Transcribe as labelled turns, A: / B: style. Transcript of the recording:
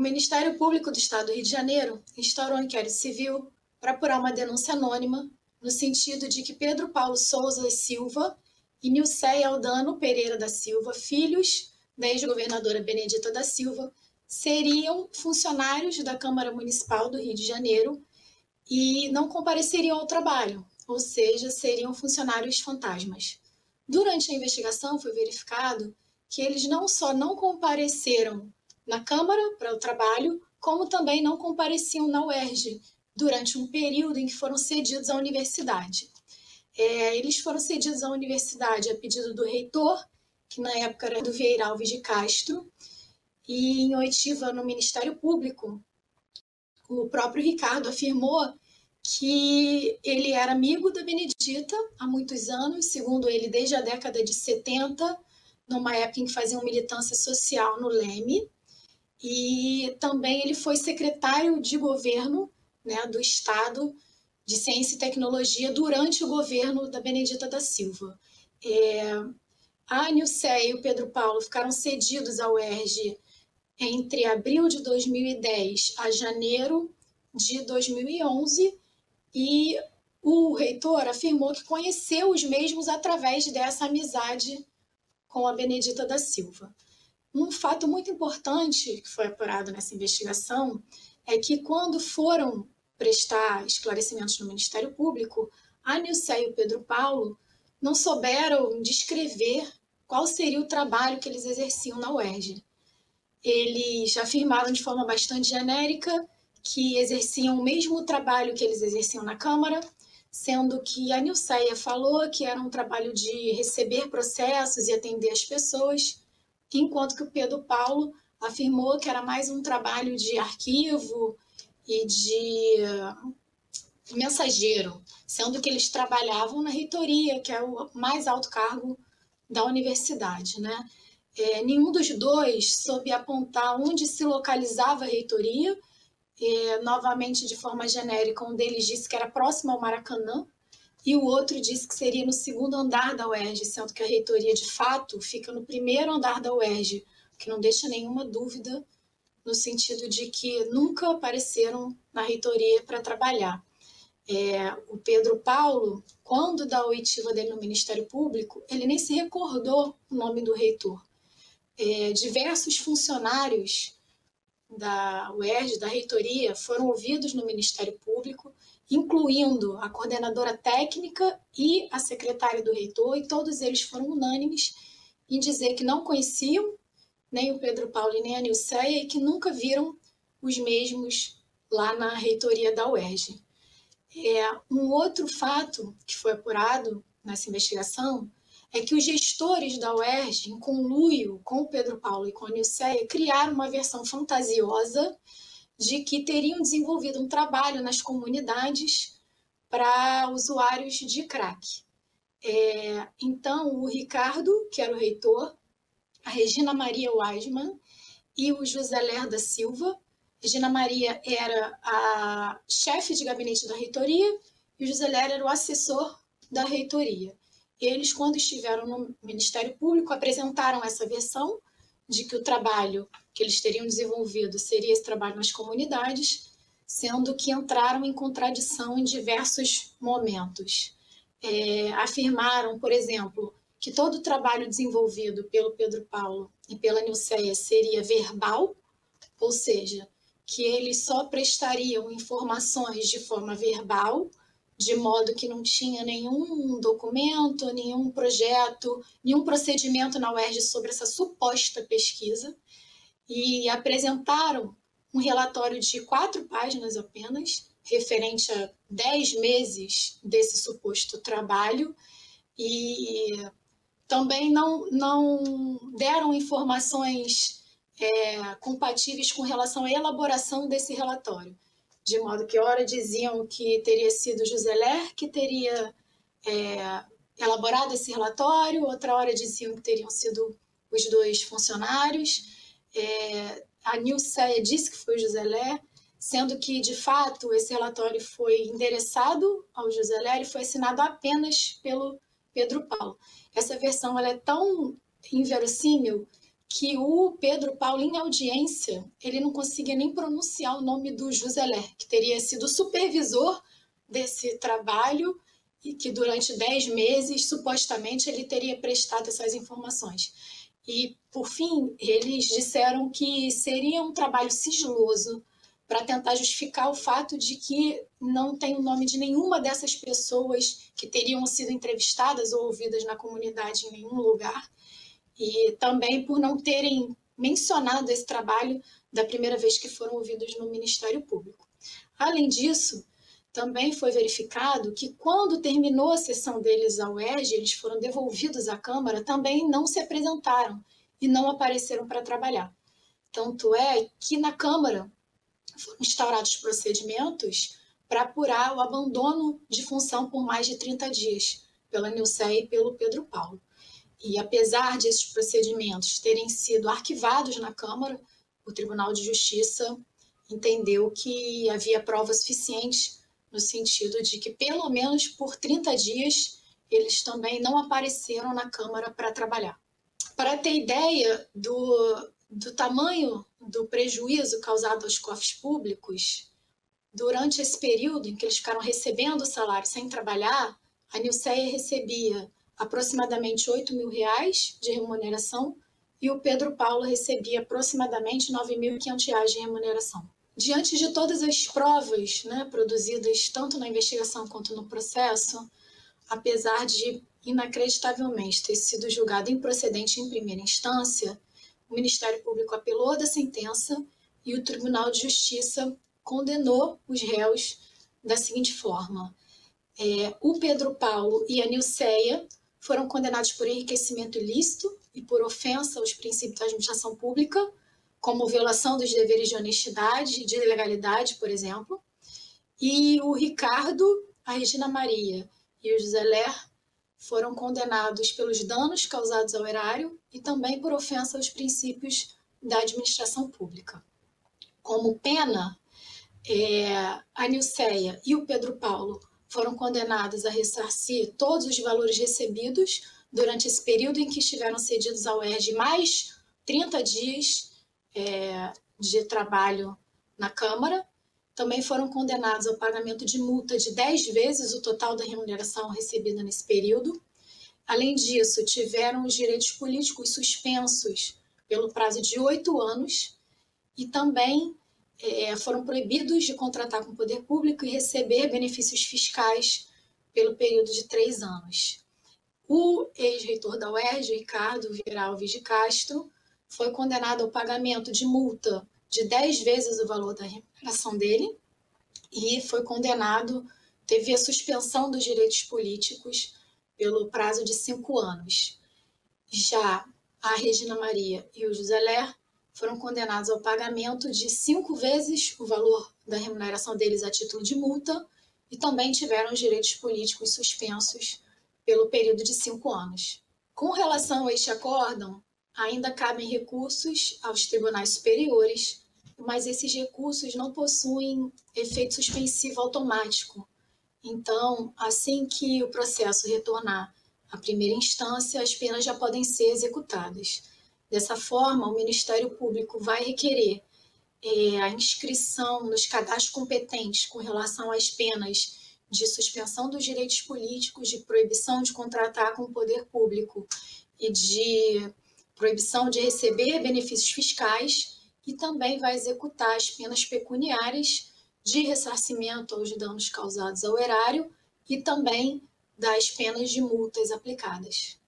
A: Ministério Público do Estado do Rio de Janeiro instaurou um inquérito civil para apurar uma denúncia anônima no sentido de que Pedro Paulo Souza Silva e Nilceia Aldano Pereira da Silva, filhos da ex-governadora Benedita da Silva, seriam funcionários da Câmara Municipal do Rio de Janeiro e não compareceriam ao trabalho, ou seja, seriam funcionários fantasmas. Durante a investigação foi verificado que eles não só não compareceram na Câmara para o trabalho, como também não compareciam na UERJ durante um período em que foram cedidos à universidade. É, eles foram cedidos à universidade a pedido do reitor, que na época era do Vieira Alves de Castro, e em oitiva no Ministério Público, o próprio Ricardo afirmou que ele era amigo da Benedita há muitos anos, segundo ele, desde a década de 70, numa época em que faziam militância social no Leme, e também ele foi secretário de governo né, do Estado de Ciência e Tecnologia durante o governo da Benedita da Silva. É, a Nilce e o Pedro Paulo ficaram cedidos ao UERJ entre abril de 2010 a janeiro de 2011 e o reitor afirmou que conheceu os mesmos através dessa amizade com a Benedita da Silva. Um fato muito importante que foi apurado nessa investigação é que quando foram prestar esclarecimentos no Ministério Público, a Nilce e o Pedro Paulo não souberam descrever qual seria o trabalho que eles exerciam na UERJ. Eles afirmaram de forma bastante genérica que exerciam o mesmo trabalho que eles exerciam na Câmara, sendo que a Nilceia falou que era um trabalho de receber processos e atender as pessoas, enquanto que o Pedro Paulo afirmou que era mais um trabalho de arquivo e de mensageiro, sendo que eles trabalhavam na reitoria, que é o mais alto cargo da universidade, né? É, nenhum dos dois soube apontar onde se localizava a reitoria. É, novamente, de forma genérica, um deles disse que era próximo ao Maracanã e o outro disse que seria no segundo andar da UERJ, sendo que a reitoria, de fato, fica no primeiro andar da UERJ, que não deixa nenhuma dúvida no sentido de que nunca apareceram na reitoria para trabalhar. É, o Pedro Paulo, quando da oitiva dele no Ministério Público, ele nem se recordou o nome do reitor. É, diversos funcionários da UERJ, da reitoria, foram ouvidos no Ministério Público, incluindo a coordenadora técnica e a secretária do reitor, e todos eles foram unânimes em dizer que não conheciam nem o Pedro Paulo e nem a Nilceia, e que nunca viram os mesmos lá na reitoria da UERJ. É, um outro fato que foi apurado nessa investigação é que os gestores da UERJ, em conluio com o Pedro Paulo e com a Nilceia, criaram uma versão fantasiosa de que teriam desenvolvido um trabalho nas comunidades para usuários de crack. É, então, o Ricardo, que era o reitor, a Regina Maria Weisman e o José Lerda Silva. Regina Maria era a chefe de gabinete da reitoria e o José Ler era o assessor da reitoria. Eles, quando estiveram no Ministério Público, apresentaram essa versão de que o trabalho que eles teriam desenvolvido seria esse trabalho nas comunidades, sendo que entraram em contradição em diversos momentos. É, afirmaram, por exemplo, que todo o trabalho desenvolvido pelo Pedro Paulo e pela Nilceia seria verbal, ou seja, que eles só prestariam informações de forma verbal, de modo que não tinha nenhum documento, nenhum projeto, nenhum procedimento na UERJ sobre essa suposta pesquisa, e apresentaram um relatório de quatro páginas apenas, referente a dez meses desse suposto trabalho, e também não, não deram informações é, compatíveis com relação à elaboração desse relatório. De modo que, ora diziam que teria sido José Ler que teria é, elaborado esse relatório, outra hora diziam que teriam sido os dois funcionários. É, a Nilceia disse que foi José Ler, sendo que, de fato, esse relatório foi endereçado ao José Ler e foi assinado apenas pelo Pedro Paulo. Essa versão ela é tão inverossímil que o Pedro Paulo, em audiência, ele não conseguia nem pronunciar o nome do Juseler, que teria sido supervisor desse trabalho e que durante dez meses, supostamente, ele teria prestado essas informações. E, por fim, eles disseram que seria um trabalho sigiloso para tentar justificar o fato de que não tem o nome de nenhuma dessas pessoas que teriam sido entrevistadas ou ouvidas na comunidade em nenhum lugar e também por não terem mencionado esse trabalho da primeira vez que foram ouvidos no Ministério Público. Além disso, também foi verificado que quando terminou a sessão deles ao EG, eles foram devolvidos à Câmara, também não se apresentaram e não apareceram para trabalhar. Tanto é que na Câmara foram instaurados procedimentos para apurar o abandono de função por mais de 30 dias pela Nilceia e pelo Pedro Paulo. E apesar de esses procedimentos terem sido arquivados na Câmara, o Tribunal de Justiça entendeu que havia prova suficiente no sentido de que, pelo menos por 30 dias, eles também não apareceram na Câmara para trabalhar. Para ter ideia do, do tamanho do prejuízo causado aos cofres públicos, durante esse período em que eles ficaram recebendo o salário sem trabalhar, a Nilceia recebia aproximadamente 8 mil reais de remuneração e o Pedro Paulo recebia aproximadamente 9.500 reais de remuneração. Diante de todas as provas né, produzidas tanto na investigação quanto no processo, apesar de inacreditavelmente ter sido julgado improcedente em primeira instância, o Ministério Público apelou da sentença e o Tribunal de Justiça condenou os réus da seguinte forma: é, o Pedro Paulo e a Nilceia foram condenados por enriquecimento ilícito e por ofensa aos princípios da administração pública, como violação dos deveres de honestidade e de legalidade, por exemplo. E o Ricardo, a Regina Maria e o José Ler foram condenados pelos danos causados ao erário e também por ofensa aos princípios da administração pública. Como pena, é, a Nilceia e o Pedro Paulo foram condenados a ressarcir todos os valores recebidos durante esse período em que estiveram cedidos ao ERG mais 30 dias é, de trabalho na Câmara. Também foram condenados ao pagamento de multa de 10 vezes o total da remuneração recebida nesse período. Além disso, tiveram os direitos políticos suspensos pelo prazo de oito anos e também é, foram proibidos de contratar com o poder público e receber benefícios fiscais pelo período de três anos. O ex-reitor da UERJ, Ricardo Vieira Alves de Castro, foi condenado ao pagamento de multa de 10 vezes o valor da remuneração dele e foi condenado, teve a suspensão dos direitos políticos pelo prazo de cinco anos. Já a Regina Maria e o José Ler foram condenados ao pagamento de cinco vezes o valor da remuneração deles a título de multa e também tiveram os direitos políticos suspensos pelo período de cinco anos. Com relação a este acórdão, ainda cabem recursos aos tribunais superiores, mas esses recursos não possuem efeito suspensivo automático. Então, assim que o processo retornar à primeira instância, as penas já podem ser executadas. Dessa forma, o Ministério Público vai requerer é, a inscrição nos cadastros competentes com relação às penas de suspensão dos direitos políticos, de proibição de contratar com o poder público e de proibição de receber benefícios fiscais e também vai executar as penas pecuniárias de ressarcimento aos danos causados ao erário e também das penas de multas aplicadas.